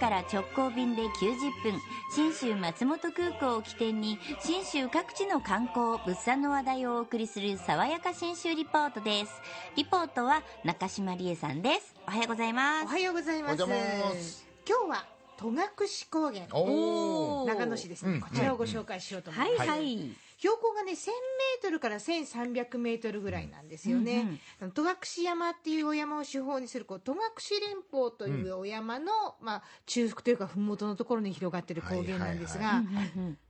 から直行便で90分信州松本空港を起点に信州各地の観光物産の話題をお送りする爽やか信州リポートです。リポートは中島理恵さんです。おはようございます。おはようございます。おはようございます。今日は戸隠高原。長野市ですね、うん。こちらをご紹介しようと思いはい。ます、はい、標高がね1000メートルから1300メートルぐらいなんですよね、戸隠山っていうお山を手法にするこう戸隠連峰というお山の、まあ、中腹というか麓のところに広がってる高原なんですが、はい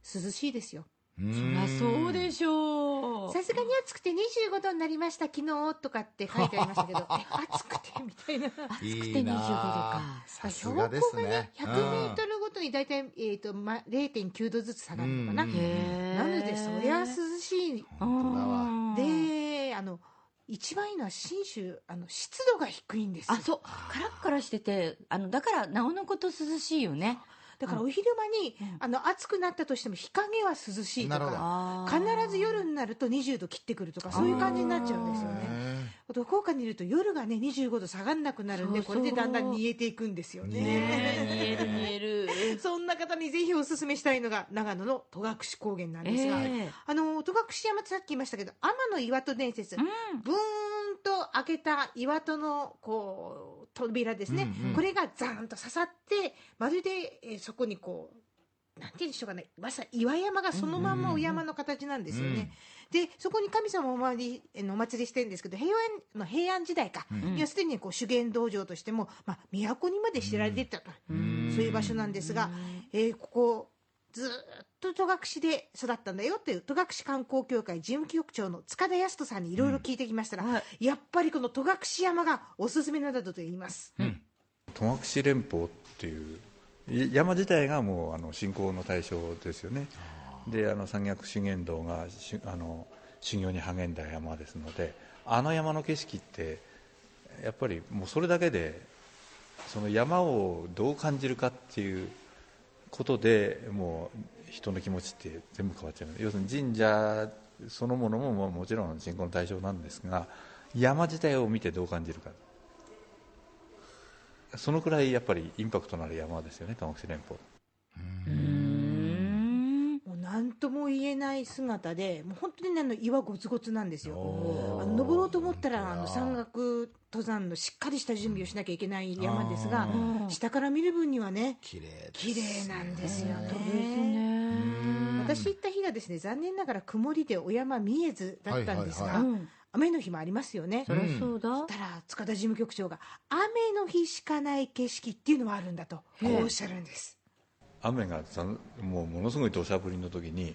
涼しいですよ。そりゃそうでしょう。さすがに暑くて25度になりました昨日とかって書いてありましたけど え暑くてみたいな。暑くてい25度か。さす標高がね100メートルに大体、えーとま、0.9度ずつ下がるのかな、なのでそりゃ涼しい。本当だわうんであの一番いいのは信州あの湿度が低いんですよ。あそう。カラッカラしててあのだからなおのこと涼しいよね。だからお昼間に、あの暑くなったとしても日陰は涼しいとかあ必ず夜になると20度切ってくるとかそういう感じになっちゃうんですよね。あと福岡にいると夜がね25度下がんなくなるんでこれでだんだん煮えていくんですよ見ねえ。る見える そんな方にぜひおすすめしたいのが長野の戸隠高原なんですが、ええ。あの戸隠山ってさっき言いましたけど天の岩戸伝説、うん。ブーンと開けた岩戸のこう扉ですね、うんうんこれがザーンと刺さってまるで、えーそこにこうなんて言うんでしょうかね。まさに岩山がそのまんまお山の形なんですよね、でそこに神様をお参りえーお祭りしてるんですけど平安の平安時代か、ん。いやすでにこう修験道場としても、まあ、都にまで知られてたと、んそういう場所なんですが、えーここずーっと戸隠で育ったんだよっていう戸隠観光協会事務局長の塚田康人さんにいろいろ聞いてきましたら、うん。はやっぱりこの戸隠山がおすすめなんだと言います、戸隠連峰っていうい山自体がもうあの信仰の対象ですよね。であの山岳修験道がしあの修行に励んだ山ですのであの山の景色ってやっぱりもうそれだけでその山をどう感じるかっていうことでもう人の気持ちって全部変わっちゃう。要するに神社そのものももちろん信仰の対象なんですが山自体を見てどう感じるか。そのくらいやっぱりインパクトのある山ですよね、戸隠連峰。とも言えない姿でもう本当にねあの岩ゴツゴツなんですよ。あの登ろうと思ったらあの山岳登山のしっかりした準備をしなきゃいけない山ですがうん下から見る分にはね綺麗綺麗なんですよねね私行った日がですね残念ながら曇りでお山見えずだったんですが、雨の日もありますよねそりゃそうだたら塚田事務局長が雨の日しかない景色っていうのはあるんだとこうおっしゃるんです雨がさもうものすごい土砂降りの時に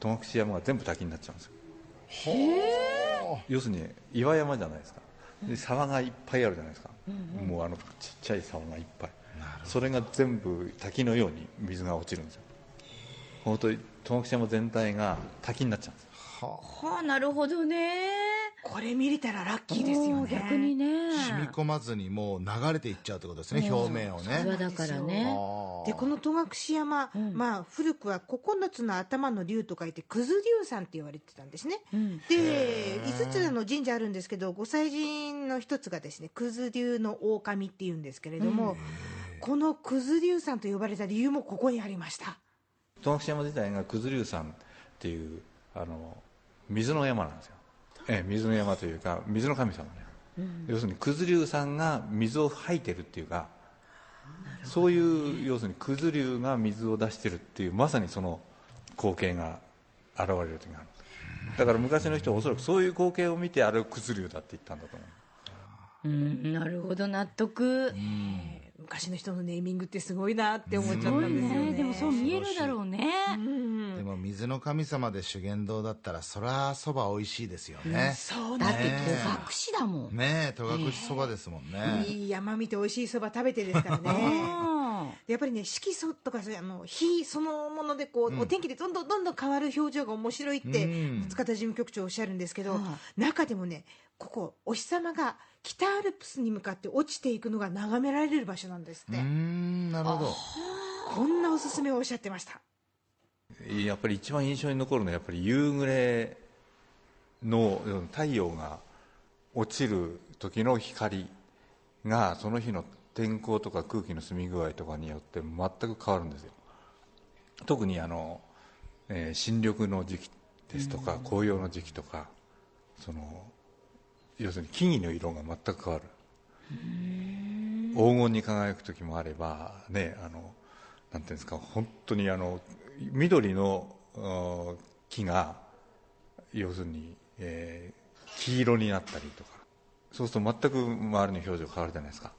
戸隠山が全部滝になっちゃうんですよ。要するに岩山じゃないですか。で沢がいっぱいあるじゃないですか、もうあのちっちゃい沢がいっぱい。それが全部滝のように水が落ちるんですよ。本当に戸隠山全体が滝になっちゃうんですよ。はあなるほどねこれ見れたらラッキーですよね。逆にね。染み込まずにもう流れていっちゃうってことですね表面をね。岩だからね。でこの戸隠山、ん。まあ、古くは9つの頭の竜と書いて九頭竜さんって言われてたんですね、うん。で5つの神社あるんですけど御祭神の一つがですね九頭竜の狼っていうんですけれども、この九頭竜さんと呼ばれた理由もここにありました。戸隠山自体が九頭竜山っていうあの水の山なんですよ、ええ、水の山というか水の神様ね、要するに九頭竜さんが水を吐いてるっていうかそういう要するに九頭竜が水を出してるっていうまさにその光景が現れる時がある。だから昔の人はおそらくそういう光景を見てあれを九頭竜だって言ったんだと思う。うんなるほど納得。昔の人のネーミングってすごいなって思っちゃったんですよね。ね。でもそう見えるだろうね。うんでも水の神様で修験道だったらそりゃそば美味しいですよね、そうだって戸隠だもん。ねえ戸隠そばですもんね、いい山見て美味しいそば食べてですからね。あやっぱりね色素とかあの火そのものでこう、お天気でどんどんどんどん変わる表情が面白いって、うん。塚田事務局長おっしゃるんですけど、はい中でもねここお日様が北アルプスに向かって落ちていくのが眺められる場所なんですっうて、ーんなるほど。こんなおすすめをおっしゃってましたやっぱり一番印象に残るのはやっぱり夕暮れの太陽が落ちる時の光がその日の天候とか空気の澄み具合とかによって全く変わるんですよ。特にあの、えー新緑の時期ですとか、紅葉の時期とかその要するに木々の色が全く変わる。黄金に輝く時もあればねあのなんていうんですか本当にあの緑のあ木が要するに、えー黄色になったりとか。そうすると全く周りの表情変わるじゃないですか。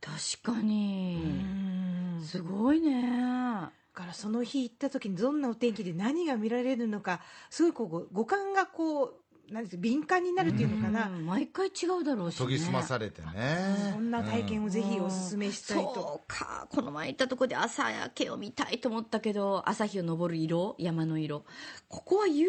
確かに。すごいね。だからその日行った時にどんなお天気で何が見られるのかすごいこう五感がこう何ですか敏感になるっていうのかな、うん毎回違うだろうし、ね、研ぎ澄まされてね。そんな体験をぜひお勧めしたいと、そうか。この前行ったとこで朝焼けを見たいと思ったけど朝日を昇る色山の色。ここは夕日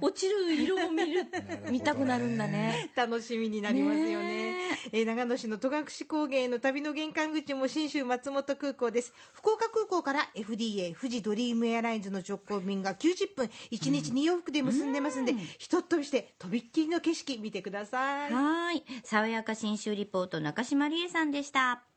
が落ちる色を見る 見たくなるんだね。楽しみになりますよね。ねえ。ー長野市の戸隠高原への旅の玄関口も信州松本空港です。福岡空港から FDA 富士ドリームエアラインズの直行便が90分1日2往復で結んでますんで、ひとっ飛びしてとびっきりの景色見てください。はい。爽やか新州リポート中島理恵さんでした。